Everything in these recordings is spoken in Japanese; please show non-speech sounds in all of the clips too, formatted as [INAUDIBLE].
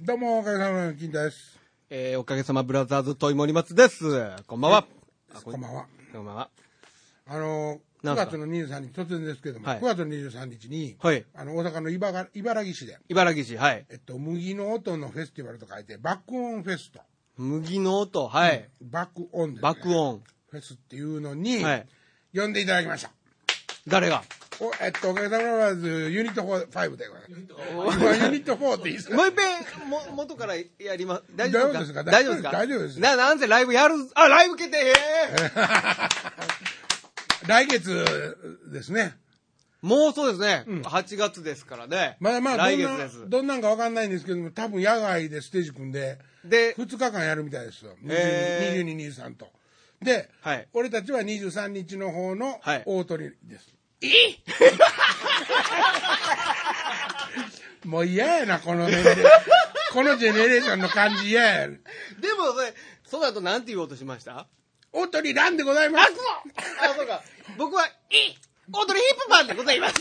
どうも、おかげさまの金太です。えー、おかげさまブラザーズトイモリマツです。こんばんは。あこんばんは。こんばんは。あの、9なんすか？月の23日、突然ですけども、はい9月の23日に、はい。あの、大阪の茨茨城市で、茨城市、はい。えっと、麦の音のフェスティバルと書いて、バックオンフェスと、麦の音、はい。バックオンです、ね、爆音。フェスっていうのに、はい。呼んでいただきました。誰が？おえっと、おかげさまブラザーズユニット5でございます。今ユニット4っていいですか？もう一遍、も、元からやります。大丈夫ですか？大丈夫ですか？大丈夫ですな、なんせライブやる、あ、ライブ決定へ [LAUGHS] 来月ですね。ーもうそうですね。うん8月ですからね。まだまあ、どんな来月です。どんなんかわかんないんですけども、多分野外でステージ組んで、で、2日間やるみたいですよ。へー22、23と。で、はい。俺たちは23日の方のはい大鳥です。[LAUGHS] もう嫌やな、この年齢。このジェネレーションの感じ嫌や。でも、それ、そうだとなんて言おうとしました？大鳥ランでございます。あ、そうか。僕は、いい踊りヒップマンでございます。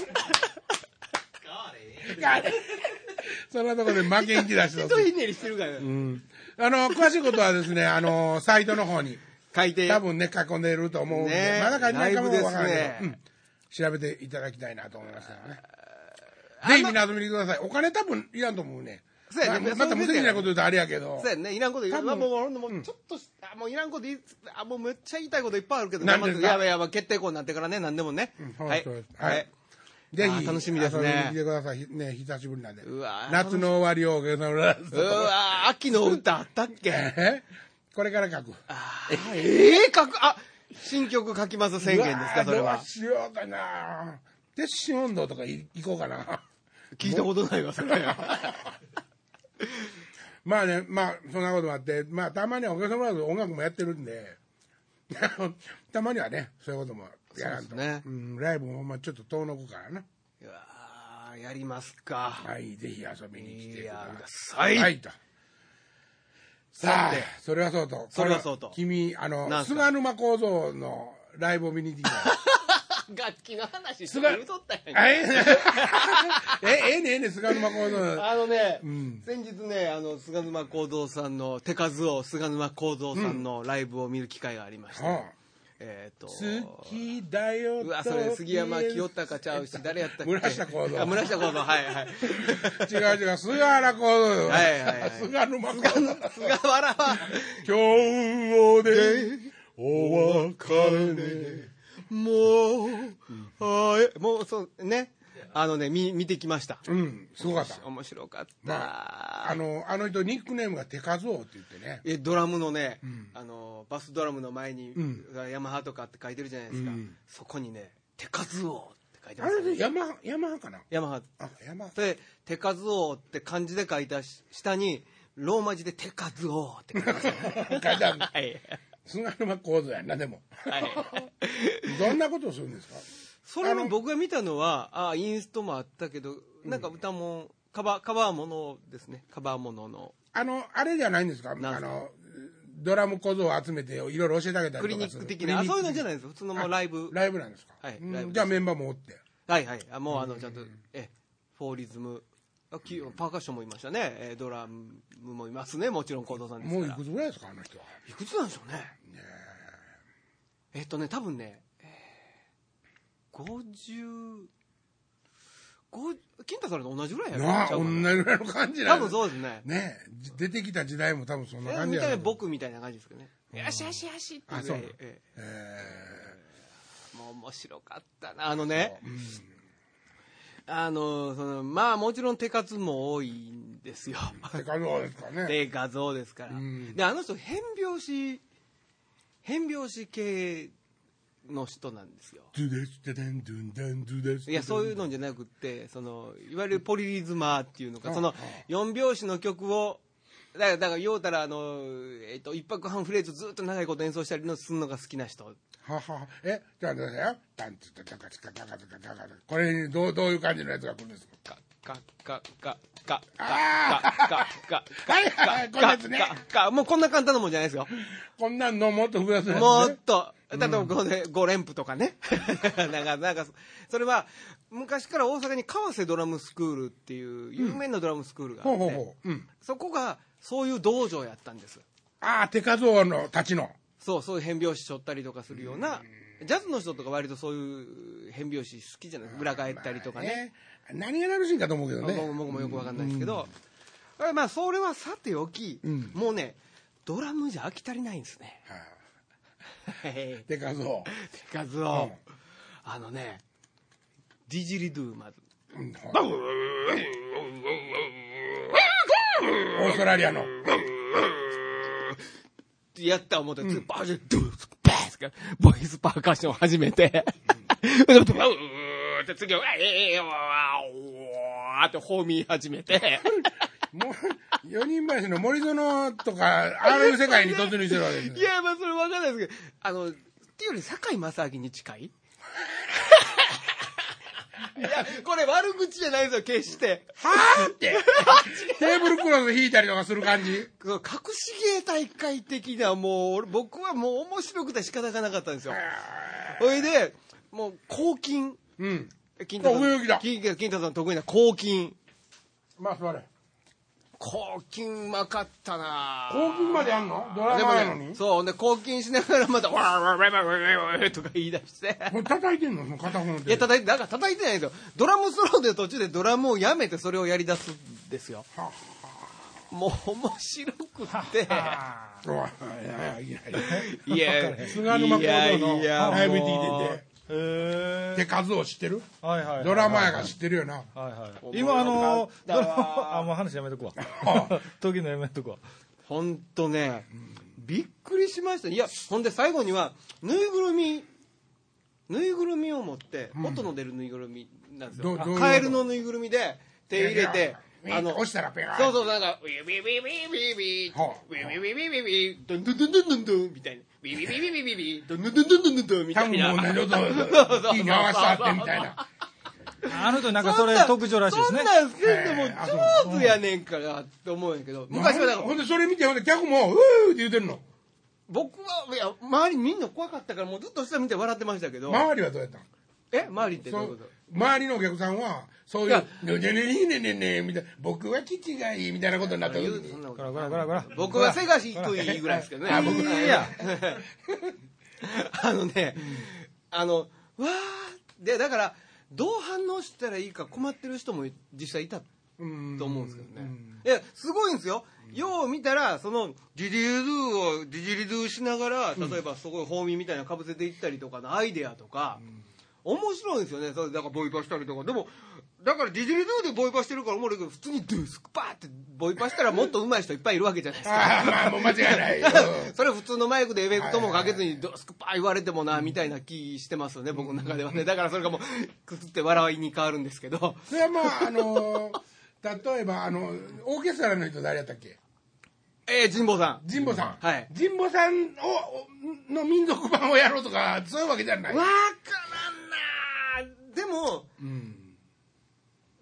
そんなところで負けん気出しひとと [LAUGHS] ひねりしてるからうね。ん。あの、詳しいことはですね、あの、サイトの方に、書いて。多分ね、囲んでると思うんで、ねえまだ書いてないかもわからないけど、うん調べていただきたいなと思いますからね。あぜひみんな遊びに来てください。お金多分いらんと思うね。そうやねままた無責任なこと言うとあれやけどそう。やね。いらんこと言う。まあもう、もうちょっとし、あ、もういらんこと言い、あ、もうめっちゃ言いたいこといっぱいあるけど、何ですか？やばいやばい、決定校になってからね、何でもねうん。はい。ははいい。ぜひ、あ楽しみですね遊びに来てください。ね、久しぶりなんで。うわー夏の終わりをおかげさまでうわ秋の歌あったっけ？え？これから書く。あーええ書く、あ、新曲書きます宣言ですか、それはどう。しようかな。鉄心温度とかい行こうかな。[LAUGHS] 聞いたことないわ、それ。[LAUGHS] まあね、まあ、そんなこともあって、まあ、たまにはおかげさまで音楽もやってるんで、[LAUGHS] たまにはね、そういうこともやらんと。そうん、ライブもほんまちょっと遠のくからな。うわーやりますか。はい、ぜひ遊びに来てくだいやさいはい、と。さあそれはそうと。それはそうと。君、あの、菅沼構造のライブを見に行ってきた。[LAUGHS] 楽器の話すごい言うとったやんえ？[LAUGHS] え、ええねええね、菅沼構造。あのね、うん。先日ね、あの、菅沼幸三さんの、手数を菅沼幸三さんのライブを見る機会がありまして、はあえっ、と、好きだようわ、それ杉山清隆ちゃうし、誰やったっけ？村下幸三あ、村下幸三、はいはい。[LAUGHS] 違う違う、菅原構造。はいはいはい菅沼構造。菅原は、今日でお別れね。もう、はい、もう、そう、ね、あのね、見、見てきました。うん、すごかった。面白かった。まあ、あの、あの人ニックネームが手数王って言ってね。えドラムのね、んあのバスドラムの前に、うんヤマハとかって書いてるじゃないですか、うんそこにね「手数王」って書いてあますれでヤマ、ヤマハかな？ヤマハあ、ヤマハ。で「手数王」って漢字で書いたし下にローマ字で「手数王」って書いてます [LAUGHS] 書いてあるはい、菅沼構造やんな、でも。はい、[LAUGHS] どんなことをするんですか？それも僕が見たのはあインストもあったけどなんか歌もカバーカバーものですね。カバーものの。あの、あれじゃないんですか？あの、ドラム小僧を集めていろいろ教えてあげたりとかクリニック的な。あそういうのじゃないいです普通のもうライブ。ライブなんですか？はいじゃあメンバーもおって。はいはい。あもうあのちゃんと、えフォーリズム。あきパーカッションもいましたね、えドラムもいますね。もちろん幸三さんですもういくつぐらいですか？あの人は。いくつなんでしょうね。えっとね多分ね、えー、50ご金太さんと同じぐらいやろなあ、同ちゃうかな。じぐらいの感じな多分そうですね。ね。え出てきた時代も多分そんなえ感じやな見た目僕みたいな感じですけどねよしよしよしってあそういうえええもう面白かったなあのね。あのそのまあもちろん手数も多いんですよ。手数王ですからね。で画像ですから、うん。であの人変拍子変拍子系の人なんですよ。いやそういうのじゃなくってそのいわゆるポリリズマーっていうのかあそのあ4拍子の曲をだからだから言うたらあの、えっと一拍半フレーズずっと長いこと演奏したりのするのが好きな人。ははは。えじゃあどうだよ。タンツタタカツカタカツカタカツこれにどうどういう感じのやつが来るんですかカカカカカあカカカカはいはいはいこんなやつねカカカもうこんな簡単なもんじゃないですよこんなんのもっと増やすやつねもっと例えばこれ5連符とかね。[LAUGHS] なんかなんかそれは昔から大阪に川瀬ドラムスクールっていう有名なドラムスクールがあって。そこがそういう道場やったんです。ああ、手数王のたちの。そうそういう変拍子しょったりとかするようなジャズの人とか割とそういう変拍子好きじゃない？裏返ったりとかね。ね。何が楽しいかと思うけどね。僕僕もよくわかんないですけど、まあそれはさておき、うん。もうねドラムじゃ飽き足りないんですね。はい手数王。手数を、あのねディジリドゥまずうん。オーストラリアの。ってやった思って、次バージョンドゥースバースか。ボイスパーカッションを始めて、でブー。って次は、えー、わーってホーミー始めて、もう、四人林の森園とか、ああいう世界に突入してるわけですいや、まあそれわかんないですけど、あの、っていうより堺正明に近い？[LAUGHS] いや、これ悪口じゃないですよ、決して。はぁって。テーブルクロス引いたりとかする感じ。隠し芸大会的な、もう、俺僕はもう面白くて仕方がなかったんですよ。それで、もう、抗菌。うん。金太さん金太さん得意な抗菌。まあ、座れ。抗菌うまかったな抗菌までやんの？ドラマやのに？ね、そう、で抗菌しながらまた、わーわーわーわーわーわーとか言い出して。叩いてんの片方の手いや、叩いて、だから叩いてないんですよ。ドラムソロで途中でドラムをやめてそれをやり出すんですよ。はもう面白くって。おいいやいやいいや、や菅沼工場のいやライブ行もうってきてへて手数を知ってる？はいはいはいドラマやが知ってるよな。はいはい。今あのドラマあもう話やめとくわ。時のやめとくわ。ほんとね、びっくりしました。いや、ほんで最後には、ぬいぐるみ、ぬいぐるみを持って、音の出るぬいぐるみなんですよ。カエルのぬいぐるみで手入れて、あの押したらペガーそうそう、なんか、ウィウィウィウィウィウィはあウィウィウィウィウィウィドンドンドンドンドンドンみたいな。ウィウィウィウィウィウィドンドンドンドンドンドンみたいな。多分もうねちょっとそう気に合わせたってみたいなあの人なんかそれ特徴らしいですねそんなんせんでも上手やねんからって思うんやけど、昔はだからほんでそれ見てほんで客も「うー」って言うてるの僕は、いや、周りみんな怖かったから、もうずっと下見て笑ってましたけど、周りはどうやったんえ周りってどうそいううこと周りのお客さんはそういいうや「ねねねねねねね」みたいな「僕は基地がいい」みたいなことになった時に僕は背が低いぐらいですけどね。あ僕いやあのね、あの、わーで、だから、どう反応したらいいか困ってる人も実際いたうんと思うんですけどね。いや、すごいんですよ。よう見たら、その、ディディリドゥをディジリドゥしながら、例えばすごいホーミーみたいなかぶせていったりとかのアイデアとか、面白いんですよね。それだからボイパしたりとか。でも、だからディジリドゥでボイパしてるからおもろいけど、普通にドゥースクパーってボイパしたらもっと上手い人いっぱいいるわけじゃないですか。[LAUGHS] ああまあもう間違いないよ。[LAUGHS] それ普通のマイクでエフェクトもかけずにドスクパー言われてもなみたいな気してますよね僕の中ではね。だからそれがもうくすって笑いに変わるんですけど。それはまああの例えばあのオーケストラの人誰やったっけ？えー、神保さん。神保さん、はい。神保さんをの民族版をやろうとかそういうわけじゃない。わからでもうん。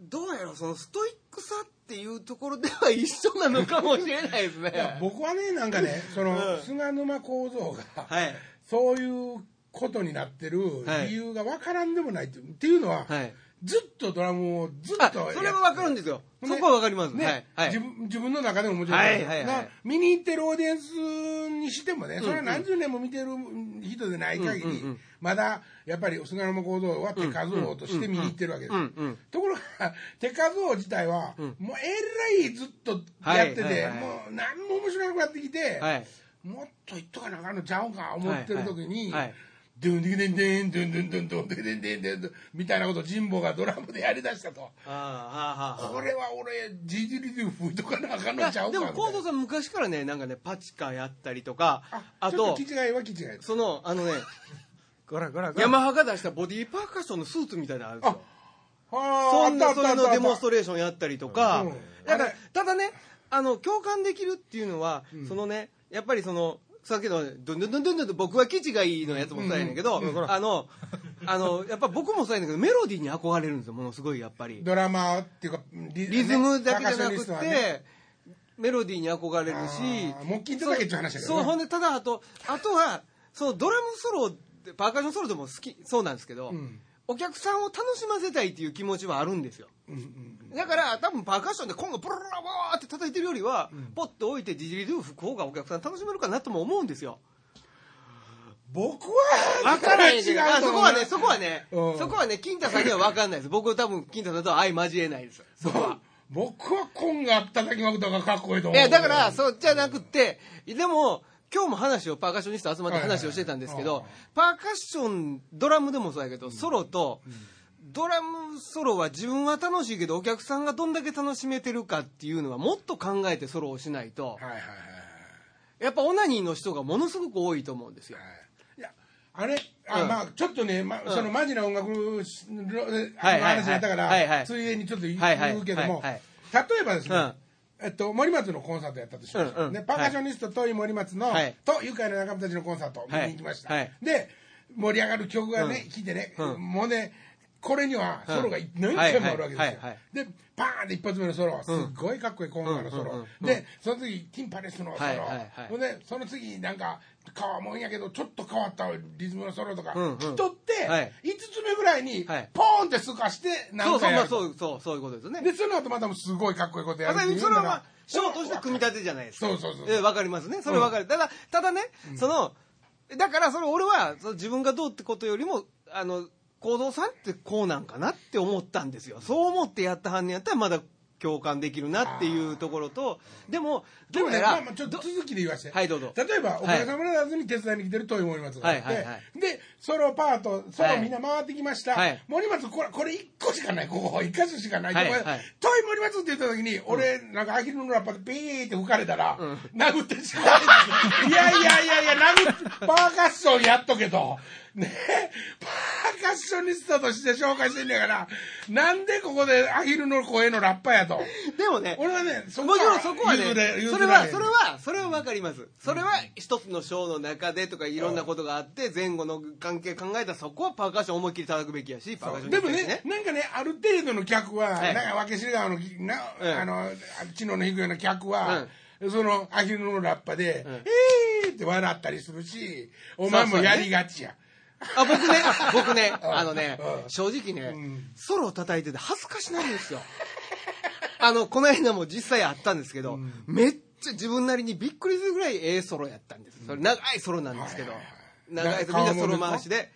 どうやろうそのストイックさっていうところでは一緒なのかもしれないですね。僕はねなんかねその、うん。菅沼構造が、はい。そういうことになってるはい理由がわからんでもないってっていうのは、はいずっとドラムをずっあとそれはわかるんですよ。そねこはわかります、ね。はいはい。自分自分の中でももちろん、はいはいはい。な見に行ってるオーディエンスにしてもね、それは何十年も見てる人でない限り、うんうんうん。まだやっぱり菅沼構造は手数王として見に行ってるわけです、うんうんところが手数王自体は、もうえらいずっとやってて、はいはいはい。もう何も面白くなってきて、はい。もっと言っとかなあかんのちゃうんか思ってる時に、はい。はいドゥンディンデンデンドゥンドゥンドゥンドゥンドゥンデンデンデンドゥンみたいなことを神保がドラムでやりだしたと。これは俺、ジジリで吹いとかなあかんのちゃうかでも幸みたいな三さん昔からねなんかねパチカやったりとかあとちょっと気違いは気違い。そのあのねこらこらこらヤマハが出したボディーパーカッションのスーツみたいなのあるんですよそんなそれのデモンストレーションやったりとか、だからただねあの共感できるっていうのは、そのねやっぱりそのさっきの「ドゥンドゥンドゥンドゥンドゥン」僕は基地がいいのやつもそうやねんけど、あのあのやっぱ僕もそうやねんけどメロディーに憧れるんですよものすごいやっぱりドラマっていうか、リリズムだけじゃなくて、ねメロディーに憧れるしあー木琴叩けっていう話だけどねそうほんでただあとあとはそのドラムソロパーカッションソロでも好きそうなんですけど、うんお客さんを楽しませたいっていう気持ちはあるんですようんうんだから多分パーカッションで今後ブルルルボーって叩いてるよりは、ポッと置いてディジリドゥ吹く方がお客さん楽しめるかなとも思うんですよ僕は分からへんけそこはね、そこはね、うんそこはね、金太さんには分かんないです。僕は多分金太さんとは相交えないです。そこは。僕はコンが叩きまくった方がかっこいいと思ういや、だから、そうじゃなくって、でも、今日も話を、パーカッショニスト集まって話をしてたんですけど、パーカッション、ドラムでもそうやけど、ソロと、ドラムソロは自分は楽しいけど、お客さんがどんだけ楽しめてるかっていうのは、もっと考えてソロをしないと、やっぱオナニーの人がものすごく多いと思うんですよ。いやあれあ、うん。まあちょっとね、まうん。そのマジな音楽の話だったから、ついでにちょっと言うけども、例えばですね、うんえっと、森松のコンサートやったとしましょう、うんうん。でパーカッショニストと森松の、はい。と愉快な仲間たちのコンサート見に行きました、はい。はい。で盛り上がる曲がね、うん。聴いてね、うん。もうねこれにはソロがうん何回もあるわけですよ、はいはいはいでパーンって一発目のソロすっごいかっこいいコンガのソロ、うんでその次ティンパレスのソロ、はいはいはい。でその次なんか変わもんやけどちょっと変わったリズムのソロとか、うんうん人ってはい5つ目ぐらいにはいポーンってすかしてそうそう、まあ何回やるそうそう、そういうことですね。でその後またすごいかっこいいことやるっていうそれはショーとして組み立てじゃないですか。そうそうそうえわかりますね。それわかる。ただ、ただね、その、だからそれ俺は、その自分がどうってことよりも、あの、行動さんってこうなんかなって思ったんですよ。そう思ってやったはんねやったらまだ共感できるなっていうところと、でも、でもね、まあまあちょっと続きで言わせて。はいどうぞ例えば、おかげさまでずに手伝いに来てる遠い森松があって、はいはいはいで、ソロパート、ソはいロみんな回ってきました。はい森松、これ、これ1個しかない、ここ1箇所しかない。はい遠い森松って言った時に、俺、なんかアヒルのラッパでピーって吹かれたら、うん殴ってしまう。いやいやいやいや、殴っパーカッションやっとけと。ねパーカッショニストとして紹介してんねやから、なんでここでアヒルの声のラッパやと。でもね、俺はね、そもちろんそこはね、それは、それは、それはわかります。それは一つのショーの中でとかいろんなことがあって、前後の関係考えたらそこはパーカッション思いっきり叩くべきやし、パーカッションでもね、なんかね、ある程度の客は、はいなんか、分け知川の、な、うんあの、知能の低いような客は、その、アヒルのラッパで、うんえーって笑ったりするし、お前もやりがちや。あ、僕ね、僕ね、あのねう、ん正直ねん、ソロ叩いてて恥ずかしなんですよ。あの、この間も実際あったんですけど、うん。めっちゃ自分なりにびっくりするぐらいええソロやったんです。それ長いソロなんですけど。長いみんなソロ回しで、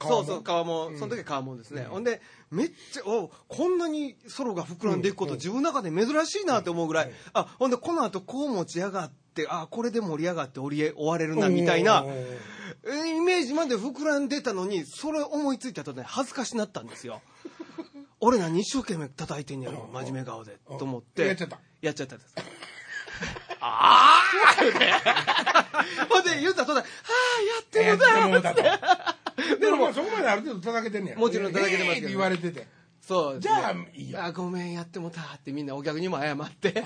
そうそう、川も、その時は川もですね。ほんで、めっちゃ、おこんなにソロが膨らんでいくこと、自分の中で珍しいなって思うぐらい、あ、ほんで、この後こう持ち上がって、あ、これで盛り上がって終われるな、みたいなイメージまで膨らんでたのにそれ思いついたとね恥ずかしなったんですよ。[LAUGHS] 俺何一生懸命叩いてんやろ真面目顔でと思って。やっちゃった。やっちゃったんです。ああ [LAUGHS] ほんで言ったらそんな「はあやってやもだって。[LAUGHS] でもまあそこまである程度叩けてんねや。もちろん叩けてますけどえーって言われてて。そうじゃあいいよ。あごめんやってもたってみんなお客にも謝って。なん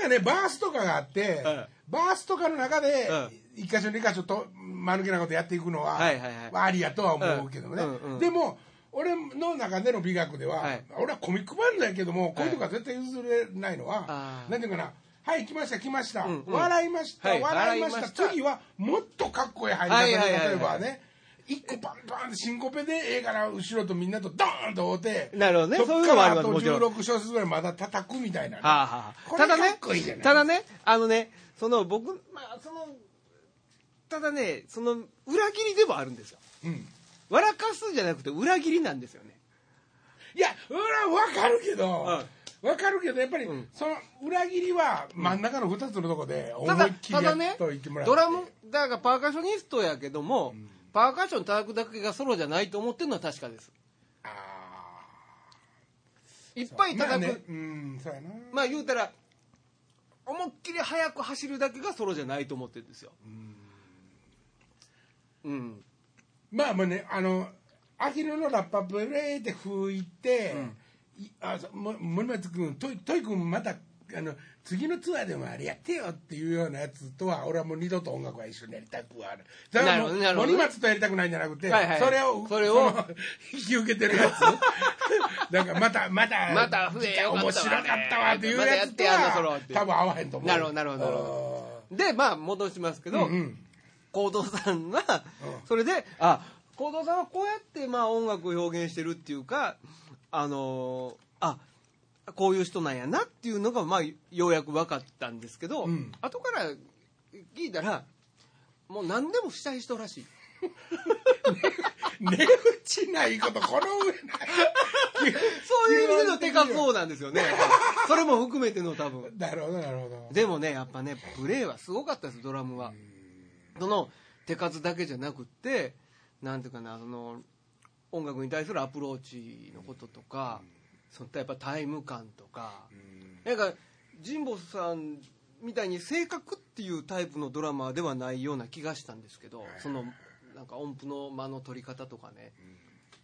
かね、バースとかがあって、うん。バースとかの中でうん、一箇所二箇所と、間抜けなことやっていくのは、はいはいはい。ありやとは思うけどね。うんうんうん。でも、俺の中での美学では、はい。俺はコミックバンドやけども、こういうとこは絶対譲れないのは、あー。なんていうかな、はい、来ました、来ました、うんうん。笑いました、はい笑いました、次はもっとかっこいい入り方例えばね、一個パンパンってシンコペでええから後ろとみんなとドーンと追うてなるほどね。そういうのもありますからあともちろん。16小節ぐらいまだ叩くみたいなね、はあはあこれかっただねこいいじゃないただねあのねその僕まあそのただねその裏切りでもあるんですよ。うん。笑かすじゃなくて裏切りなんですよね。いや俺は分かるけど、分かるけどやっぱり、ん。その裏切りは真ん中の2つのとこで思ただいっきりやねといてもらって。ドラムだからパーカッショニストやけども、パーカッション叩くだけがソロじゃないと思ってるのは確かです。あいっぱいーまあ叩く、ねうんそうやな。まあ言うたら思いっきり速く走るだけがソロじゃないと思ってるんですよ。うん。まあまあねあのアヒルのラッパブレーって吹いて、いあそも森松君トイトイ君またあの次のツアーでもあれやってよっていうようなやつとは俺はもう二度と音楽は一緒にやりたくはある。だからもう森松とやりたくないんじゃなくて、はいはいそれをそれを？の引き受けてるやつ。[LAUGHS] だからまたまたまた増えよ面白かったわっていうやつとは多分合わへんと思う。なるほどなるほどでまあ戻しますけど、うんうん。さんはそれであ幸三さんはこうやってまあ音楽を表現してるっていうかあのーあこういう人なんやなっていうのがまあようやく分かったんですけど、うん。後から聞いたらもう何でもしたい人らしい。[LAUGHS] 値打ちないことこの上ない。そういう意味での手数王なんですよね。[LAUGHS] それも含めての多分。なるほどなるほど。でもねやっぱねプレーはすごかったですドラムは。その手数だけじゃなくってなんていうかなその音楽に対するアプローチのこととかそのやっぱタイム感とか。なんか神保さんみたいに正確っていうタイプのドラマーではないような気がしたんですけどそのなんか音符の間の取り方とかね。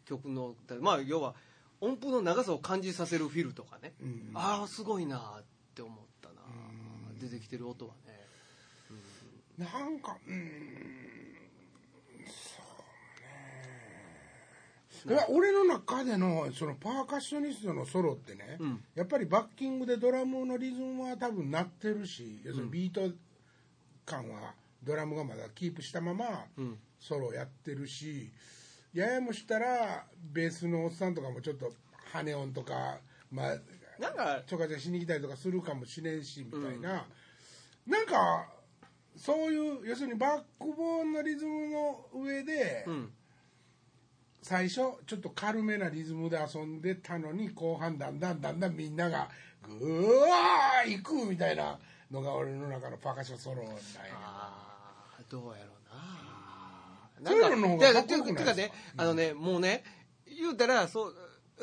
曲のまあ要は音符の長さを感じさせるフィルとかね。うん。ああすごいなって思ったな出てきてる音はね。なんかうんそうねいや俺の中でのそのパーカッショニストのソロってね、うん。やっぱりバッキングでドラムのリズムは多分鳴ってるし要するにビート感はドラムがまだキープしたままうん。ソロやってるしややもしたらベースのおっさんとかもちょっと羽音とかまあなんかちょかちょかしに来たりとかするかもしれんしみたいな、なんかそういう要するにバックボーンのリズムの上で、うん最初ちょっと軽めなリズムで遊んでたのに後半だんだんだんだんみんながぐわー行くみたいなのが俺の中のパーカッションソロなんやあーどうやろうな。そういうのの方がてかっこよくないてかねあのねもうね言うたらそう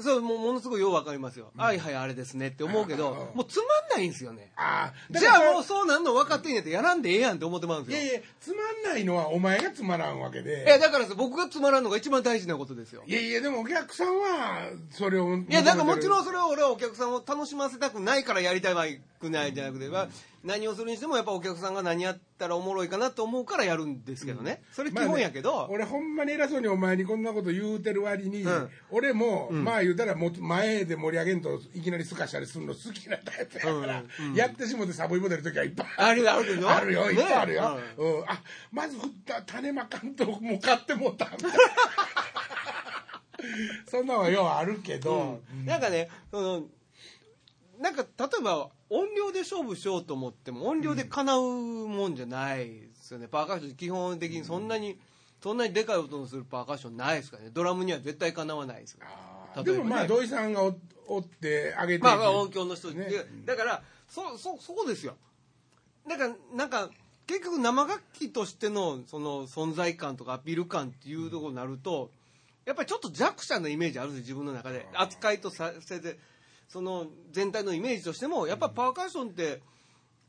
そうもうものすごいようわかりますよ、はいはいあれですねって思うけど、うん。もうつまんないんですよね。ああじゃあもううそうなんの分かってんやってやらんでええやんって思ってまうんですよ。いやいやつまんないのはお前がつまらんわけで。いやだからさ僕がつまらんのが一番大事なことですよ。いやいやでもお客さんはそれをいいやだからもちろんそれは俺はお客さんを楽しませたくないからやりたいくないじゃなくて、まあ何をするにしてもやっぱお客さんが何やったらおもろいかなと思うからやるんですけどね、それ基本やけど、俺ほんまに偉そうにお前にこんなこと言うてる割に、うん。俺も、まあ言うたらも前で盛り上げんといきなりすかしたりするの好きなタイプやから、やってしもてサボイボ出る時はいっぱいある。あるでしょあるよいっぱいあるよ、ねうん。あまず振った種まかんともう買ってもうたみたいなそんなのはようあるけど、なんかねそのなんか例えば音量で勝負しようと思っても音量で叶うもんじゃないですよね、パーカッション基本的にそんなに、そんなにでかい音のするパーカッションないですからね。ドラムには絶対かなわないですから。ね。でもまあ土井さんがおおってあげて。まあまあ音響の人、ね。でだからそそそこですよ。だからなんか結局生楽器としてのその存在感とかアピール感っていうところになるとやっぱりちょっと弱者のイメージあるんですよ自分の中で。扱いとさせてその全体のイメージとしてもやっぱパーカッションって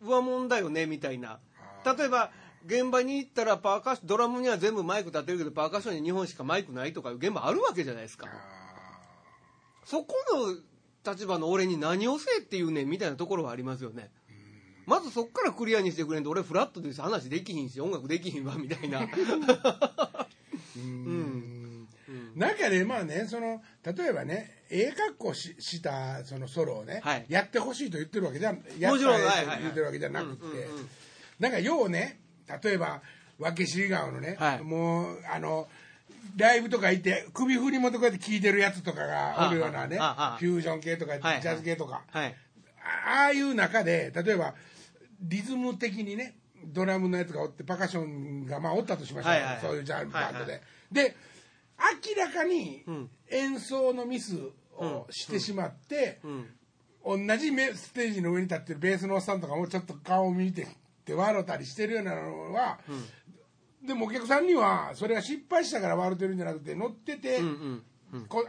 上物だよねみたいな。例えば現場に行ったらパーカッションドラムには全部マイク立ってるけどパーカッションに2本しかマイクないとかいう現場あるわけじゃないですか。そこの立場の俺に何をせえっていうねんみたいなところはありますよね。まずそこからクリアにしてくれんと俺フラットです。話できひんし音楽できひんわみたいな。うん [LAUGHS] なんかねまあねその例えばねええ格好ししたそのソロをね、はい。やってほしいと言ってるわけじゃやもちろんったらはいはいはい。ええと言ってるわけじゃなくて、うんうんうん。なんかようね例えば訳知り顔のね、はい。もうあのライブとか行って首振り元こうやって聞いてるやつとかがおるようなね、はあはあはあ。フュージョン系とか、はいはい。ジャズ系とか、はい。あああいう中で例えばリズム的にねドラムのやつがおってパーカッションがまあおったとしましょう、はいはいはい。そういうジャンルバンドで、はいはい。で明らかにん。演奏のミスをしてしまって、うん。同じめステージの上に立ってるベースのおっさんとかもちょっと顔を見てって笑ったりしてるようなのは、でもお客さんにはそれが失敗したから笑ってるんじゃなくて乗ってて、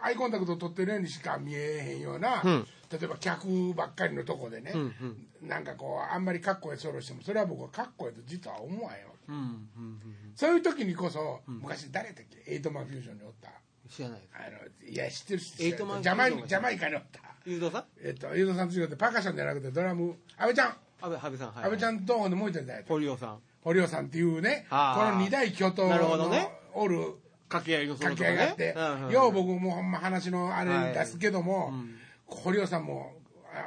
アイコンタクトを取ってるようにしか見えへんような、ん。例えば客ばっかりのとこでね、んなんかこうあんまりかっこええソロしてもそれは僕はかっこええと実は思わへんわけうんうんうん。そういう時にこそ、昔誰だっけ？エイトマンフュージョンにおった。知らないあのいや知ってる知ってるエイトマンジャマイジャマイカにおった。ゆうとさん？えっとユードさんと違ってパーカッションじゃなくてドラム阿部ちゃん。安倍安倍さんはい。阿部ちゃんとほんでもう一人誰だ堀尾さん。堀尾さんっていうねこの二大巨頭のね。おる掛け合いの掛け合いがあって、よう僕もほんま話のあれ出すけども、ん。堀尾さんも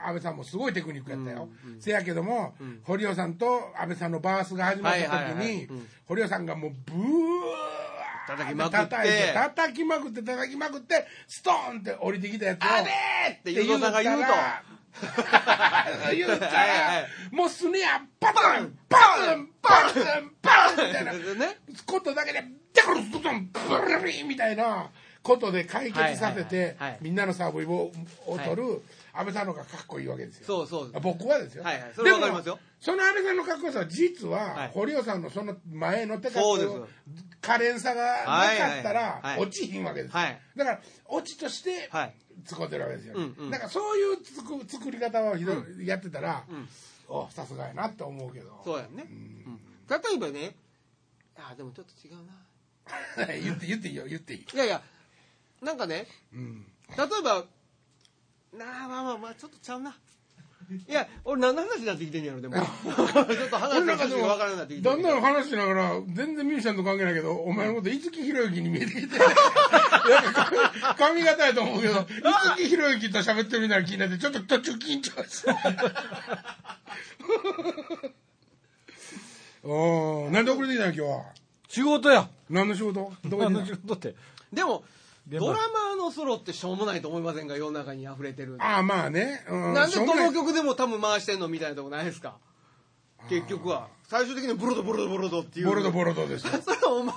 安倍さんもすごいテクニックやったよ、せやけども、堀尾さんと安倍さんのバースが始まった時に、堀尾さんがもうブー叩きまくって。叩きまくって叩きまくってストーンって降りてきたやつをあべーって誘導さんが言うと。言うたら [LAUGHS] はいはい。もうスネアパタンパンパンパンみたいな。ね。ことだけでデコルストンブルリンみたいなことで解決させてはいはいはいはいみんなのサーブをを取る安倍さんの方がかっこいいわけですよ。そうそう。僕はですよ、はいはい。それわかりますよ。その安倍さんのかっこよさは実ははい。堀尾さんのその前の手そうです。可憐さがなかったはいはい。はらい。落ちひんわけですよ、はい。だから落ちとしてはい。使ってるわけですよ、うんうん。だからそういうつく作り方をひどいやってたら、おさすがやなって思うけど。そうやね。うん。例えばね、あ、でもちょっと違うな。[LAUGHS] 言って言っていいよ。言っていい、いやいや、なんかね、うん、例えば、なあ、まあまあまあ、ちょっとちゃうな。いや、俺何の話になってきてんやろ、でも。[LAUGHS] ちょっと話の趣旨が分からなくなってきてだんだんん。話しながら全然ミュージシャンと関係ないけどお前のこと五木ひろゆきに見えてきて。[LAUGHS] 髪型やと思うけど五木ひろゆきと喋ってるみたいな気になってちょっと途中緊張して。[LAUGHS] おーなんで遅れてきたの今日は？仕事や。何の仕事？どこあの仕事って。でも、ドラマーのソロってしょうもないと思いませんか？世の中に溢れてる。たああまあね、うん。なんでどの曲でも多分回してんのみたいなとこないですか？結局は。最終的にブロドブロドブロドっていう。ボロドボロドですよ。[LAUGHS] それはお前、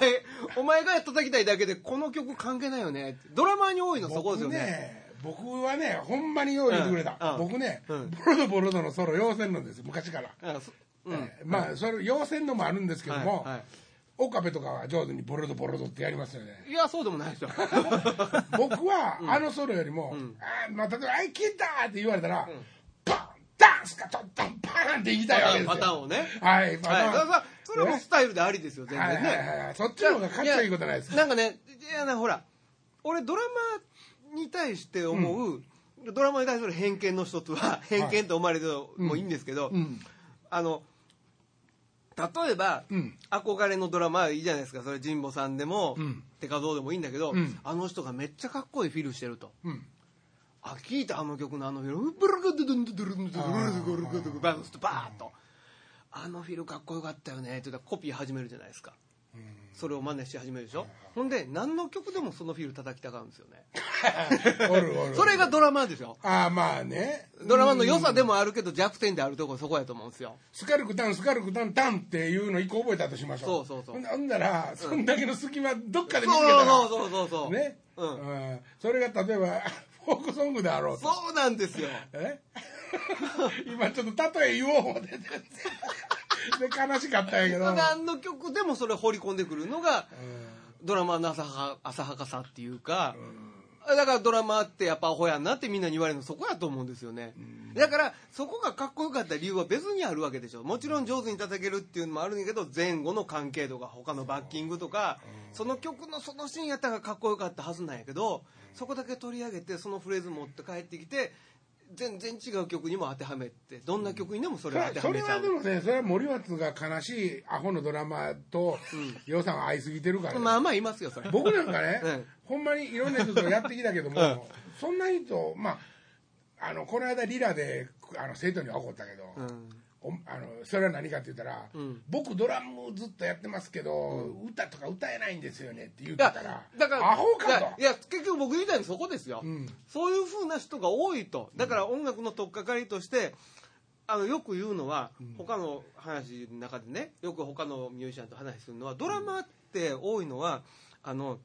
お前が叩きたいだけで、この曲関係ないよね。ドラマーに多いのそこですよ僕ね。ね僕はねほんまによう言ってくれた、うん。うん。僕ね、うん。ボロドボロドのソロ要せんのです昔から、あそうん。えーまあそれ要せんのもあるんですけども、はいはい岡部とかは上手にボロドボロドってやりますよね。いや、そうでもないですよ。[LAUGHS] 僕はあのソロよりも、ん。あーまあ、例えば「あいけた!」って言われたら、パンダンスカトントンパンって言いたいわけですよ。パターンをね。はいパタはい。ーン、だからそれもスタイルでありですよ、全はい然ね。はいはいはいそっちの方がかっこいいことないですなんかね、いやな、ほら、俺ドラマに対して思う、ドラマに対する偏見の一つは、偏見と思われてもいいんですけど、うん。あの、例えば、うん憧れのドラマはいいじゃないですか。それ神保さんでも、うん手数どうでもいいんだけど、うんあの人がめっちゃかっこいいフィルしてると。うんあ、聞いたあの曲のあのフィル、ブルルドゥドゥンドゥルンドゥルバーッと。あのフィルかっこよかったよねって言ったらコピー始めるじゃないですか。それを真似し始めるでしょ？ほんで、何の曲でもそのフィル叩きたがるんですよね。[LAUGHS] おるおるそれがドラマーですよ。ああまあねドラマの良さでもあるけど弱点であるところそこやと思うんですよ。スカルクタンスカルクタンタンっていうの一個覚えたとしましょうそうそうそうほんなほんならそんだけの隙間どっかで見つそうけたらそうそうそうそう。ね、うんうんそれが例えば [LAUGHS] フォークソングであろうとそうなんですよ。え？[LAUGHS] 今ちょっと例え言おう思てで悲しかったんやけど、何の曲でもそれ掘り込んでくるのがドラマの浅は浅はかさっていうか、だからドラマってやっぱアホやんなってみんなに言われるのそこやと思うんですよね、だからそこがかっこよかった理由は別にあるわけでしょ。もちろん上手に叩けるっていうのもあるんやけど前後の関係とか他のバッキングとかその曲のそのシーンやったらかっこよかったはずなんやけどそこだけ取り上げてそのフレーズ持って帰ってきて全然違う曲にも当てはめてどんな曲にでもそれを当てはそれめちゃう。はでもねそれは森松が悲しいアホのドラマと洋さんは合いすぎてるから、まあまあいますよそれ。僕なんかね、うん。ほんまにいろんな人とやってきたけども、うん。そんな人まああのこの間リラであの生徒には怒ったけど、うん。おあのそれは何かって言ったら、うん。僕ドラムずっとやってますけど、歌とか歌えないんですよねって言ったらだからアホかと。いや結局僕言いたいのはそこですよ、うん。そういうふうな人が多いと。だから音楽の取っかかりとしてあのよく言うのは、他の話の中でねよく他のミュージシャンと話するのはドラマって多いのはあの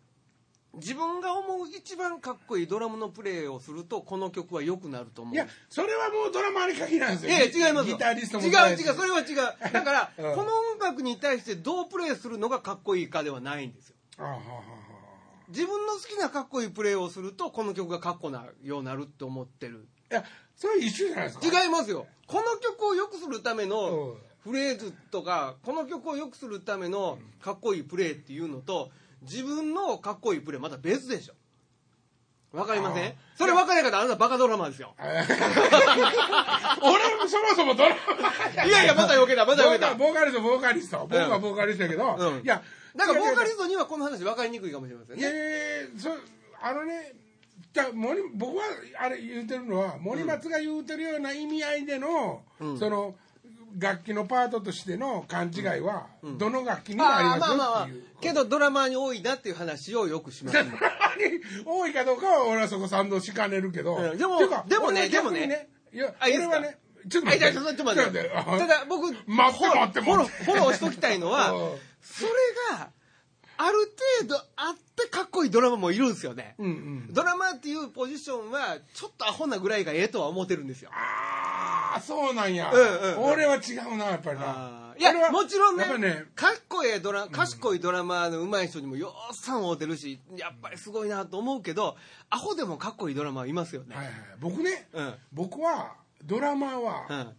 自分が思う一番かっこいいドラムのプレーをするとこの曲は良くなると思う。いやそれはもうドラマに限らんですよいや。いや違います。よギタリストも違う違うそれは違う。だから、[LAUGHS] うん。この音楽に対してどうプレーするのがかっこいいかではないんですよ。自分の好きなかっこいいプレーをするとこの曲がかっこなようになるって思ってる。いやそれ一緒じゃないですか。違いますよ。この曲を良くするためのうん。フレーズとかこの曲を良くするためのかっこいいプレーっていうのと自分のかっこいいプレーまた別でしょ。わかりません？それ分かんない方あなたバカドラマーですよ。[LAUGHS] 俺もそもそもドラマ [LAUGHS] いやいやまた余計だまた余計だボーカリストボーカリスト。僕はボーカリストやけど、うん。いやだからボーカリスストにはこの話分かりにくいかもしれませんね。いやいやそあのねじゃあ森僕はあれ言うてるのは森松が言うてるような意味合いでの、その楽器のパートとしての勘違いは、どの楽器にもありますよあーまあまあまあ。っていう。けどドラマーに多いなっていう話をよくします、[LAUGHS] 多いかどうかは俺はそこ賛同しかねるけど、うん。でもっていうかでもね俺は逆にでもね。いやあいいですか？俺はねちょっとあいや待ってちょっとちょっと待って。あただ僕待って待ってフォロー待ってフォローしときたいのは [LAUGHS] うん。それがある程度あってかっこいいドラマもいるんですよね、うんうん。ドラマーっていうポジションはちょっとアホなぐらいがええとは思ってるんですよ。ああそうなんや、うんうんうん。俺は違うなやっぱりな。いやもちろんねねかっこええドラ賢いドラマーの上手い人にもようさん会うてるしやっぱりすごいなと思うけどアホでもかっこいいドラマーいますよね、はいはい、僕ね、うん。僕はドラマーうはん、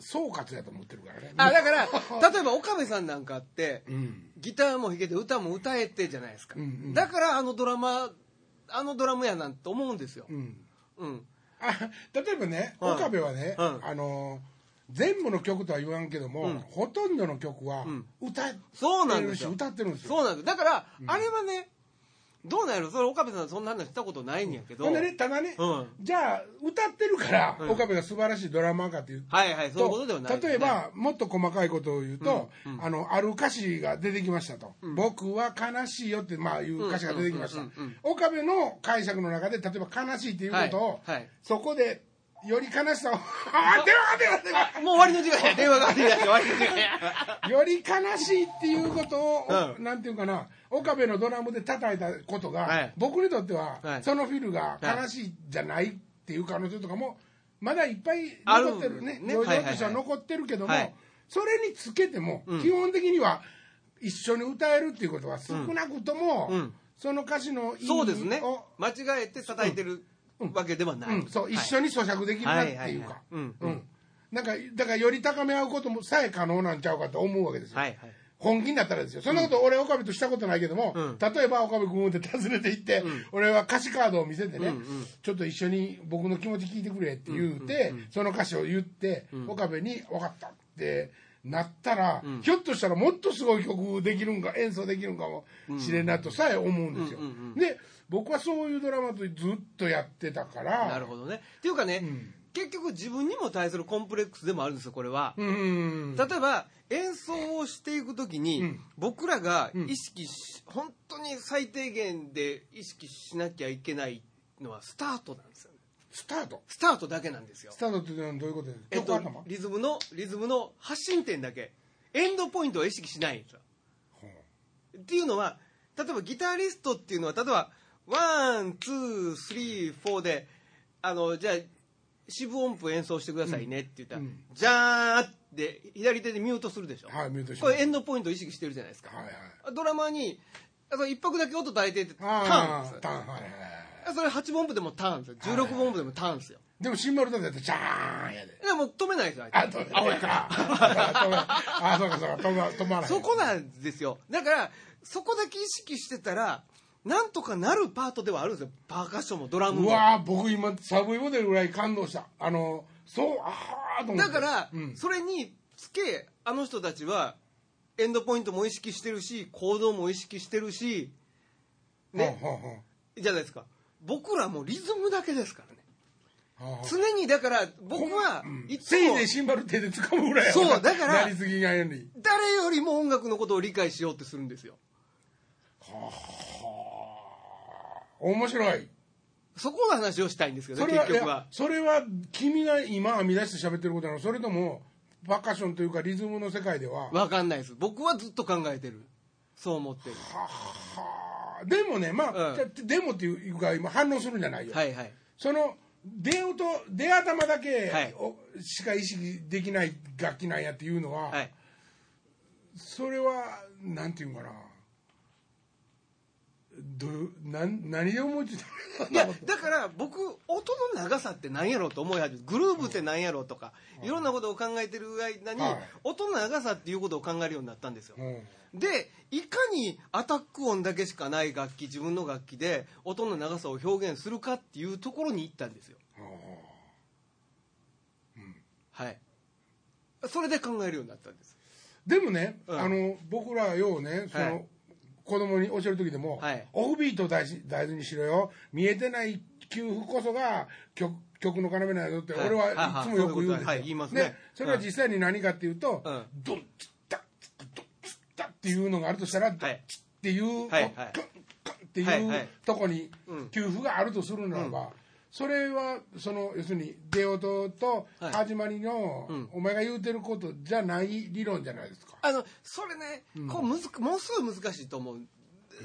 総括やと思ってるからね。あだから例えば岡部さんなんかってうん。ギターも弾けて歌も歌えてじゃないですか、うんうん。だからあのドラマあのドラムやなんて思うんですよ。うん。うん。あ例えばね、はい岡部はね、うん。あの全部の曲とは言わんけども、うん。ほとんどの曲はん。歌ってそうなんるしですよ。歌ってるんですよ。そうなんです。だから、あれはねどうなんやろ？それ岡部さんそんな話したことないんやけど。ほんでねただね、うん。じゃあ歌ってるから、うん。岡部が素晴らしいドラマーかっていうはいはいそういうことではないですね。例えばもっと細かいことを言うと、あのある歌詞が出てきましたと「僕は悲しいよ」って、まあ、いう歌詞が出てきました、うんうんうんうん。岡部の解釈の中で例えば悲しいっていうことを、はいはい。そこでより悲しさをあ電話が電話もう終わりの時間や。電話が終わりの時間や。より悲しいっていうことを、うん。なんていうかな岡部のドラムで叩いたことが、はい。僕にとっては、はい。そのフィルが悲しいじゃないっていう可能性とかもまだいっぱい残ってるね。ね余はいはいはい。剰としては残ってるけども、はい。それにつけても、うん。基本的には一緒に歌えるっていうことは少なくとも、うん。その歌詞の意味をそうですね。間違えて叩いてるわけではない、うん、そう、はい。一緒に咀嚼できるなっていうか、なんかだからより高め合うこともさえ可能なんちゃうかと思うわけですよ、はいはい本気になったらですよ。そんなこと俺岡部としたことないけども、うん。例えば岡部君って訪ねて行って、俺は歌詞カードを見せてね、うんうん。ちょっと一緒に僕の気持ち聞いてくれって言うて、その歌詞を言って、岡部に「分かった」ってなったら、ひょっとしたらもっとすごい曲できるんか演奏できるんかもしれんなとさえ思うんですよ、うんうんうんで僕はそういうドラマとずっとやってたからなるほどね。っていうかね、ん。結局自分にも対するコンプレックスでもあるんですよこれは、うん例えば演奏をしていく時に、うん。僕らが意識し、本当に最低限で意識しなきゃいけないのはスタートなんですよスタート。スタートだけなんですよ。スタートっていうのはどういうことですか、えっとリズムのリズムの発信点だけ。エンドポイントを意識しないんですよ。ほっていうのは例えばギタリストっていうのは例えば one two three four であのじゃあ四分音符演奏してくださいねって言ったら、うん。じゃーって左手でミュートするでしょ、うはいミュートしこれエンドポイントを意識してるじゃないですか、はいはい。ドラマーに一拍だけ音大抵ってターンターンはいはいはいそれ8分音符でもターンですよ。16分音符でもターンですよ。でもシンバルだってジャーンやで。でもう止めないですよあとあ俺か止め [LAUGHS] あそうかそうか止ま止まらへん。そこなんですよ。だからそこだけ意識してたらなんとかなるパートではあるんですよ。パーカッションもドラムもうわー僕今サブイボデルぐらい感動した。あのそうああと思って。だから、うん。それにつけあの人たちはエンドポイントも意識してるし行動も意識してるしね、はあはじゃないですか僕らもうリズムだけですからね。あはあはあ常にだから僕はうん。いつもせいシンバル手で掴むぐらいやそうだからなりすぎがより誰よりも音楽のことを理解しようってするんですよ。面白い。そこの話をしたいんですけどねそれは結局は。やそれは君が今編み出して喋ってることなの。それともパーカッションというかリズムの世界では。分かんないです。僕はずっと考えてる。そう思ってる。はあでもねまあ、うん。でもっていうか今反応するんじゃないよ、はいはい。その出音出頭だけしか意識できない楽器なんやっていうのは、はい。それはなんていうんかなどうなん何で思いついたのいやだから僕音の長さって何やろうと思い始めグルーブって何やろうとか、いろんなことを考えてる間に、はい。音の長さっていうことを考えるようになったんですよ、うん。でいかにアタック音だけしかない楽器自分の楽器で音の長さを表現するかっていうところに行ったんですよ。はい。それで考えるようになったんです。でもね、うん。あの僕らようねその、はい子供に教える時でも、はい。オフビートを大事大事にしろよ。見えてない給付こそが曲曲の要なんだって、はい。俺はいつもよく言うんですよ、はい言いますね。それは実際に何かっていうと、うん。ドンツッタドンツッタっていうのがあるとしたら、ドンツッっていう、カンカンっていうとこにうん。給付があるとするならば、それはその要するに出音とはい。始まりの、うん。お前が言うてることじゃない理論じゃないですか。あのそれね、こうむずものすごい難しいと思う、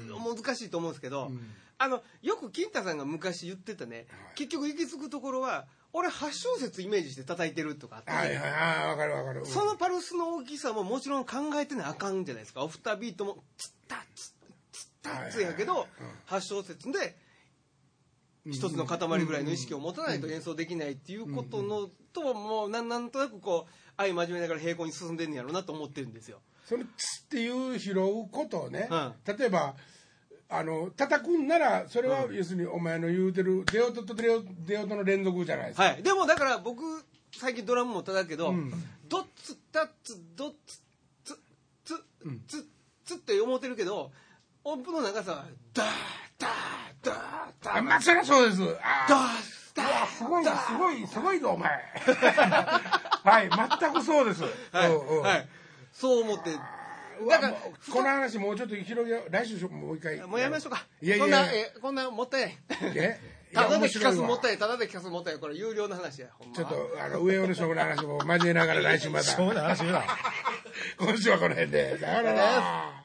難しいと思うんですけど、あのよく金太さんが昔言ってたね、結局行き着くところは俺8小節イメージして叩いてるとかあって、はいはい、ああ、わかるわかる。うん。そのパルスの大きさももちろん考えてなあかんじゃないですか。オフタビートもツッタツッツッタツやけど8小節で一つの塊ぐらいの意識を持たないと演奏できないっていうことのとはもうなんなんとなくこう愛真面目ながら平行に進んでんねやろうなと思ってるんですよ。その「つ」っていう拾うことをね、うん。例えばあの叩くんならそれは要するにお前の言うてる出音と出音出音の連続じゃないですか、はい、でもだから僕最近ドラムも叩くけど、うん。ドッツタッツドッツツツツツって思ってるけど音符の長さはダーダーまあそりゃそうです。あダーすごいすごいすごいぞお前。[LAUGHS] はい全くそうです。はい、うんうん。はい、そう思って。だかこの話もうちょっと広げ来週もう一回。もうやめましょうか。いやいやこんなえこんなもったいない。たやだで聞かすもったいただで聞かすもったいこれ有料の話やほんま。ちょっとあの上尾の将軍の話も交えながら来週またしょ [LAUGHS] うもない話。[LAUGHS] 今週はこの辺で。さよなら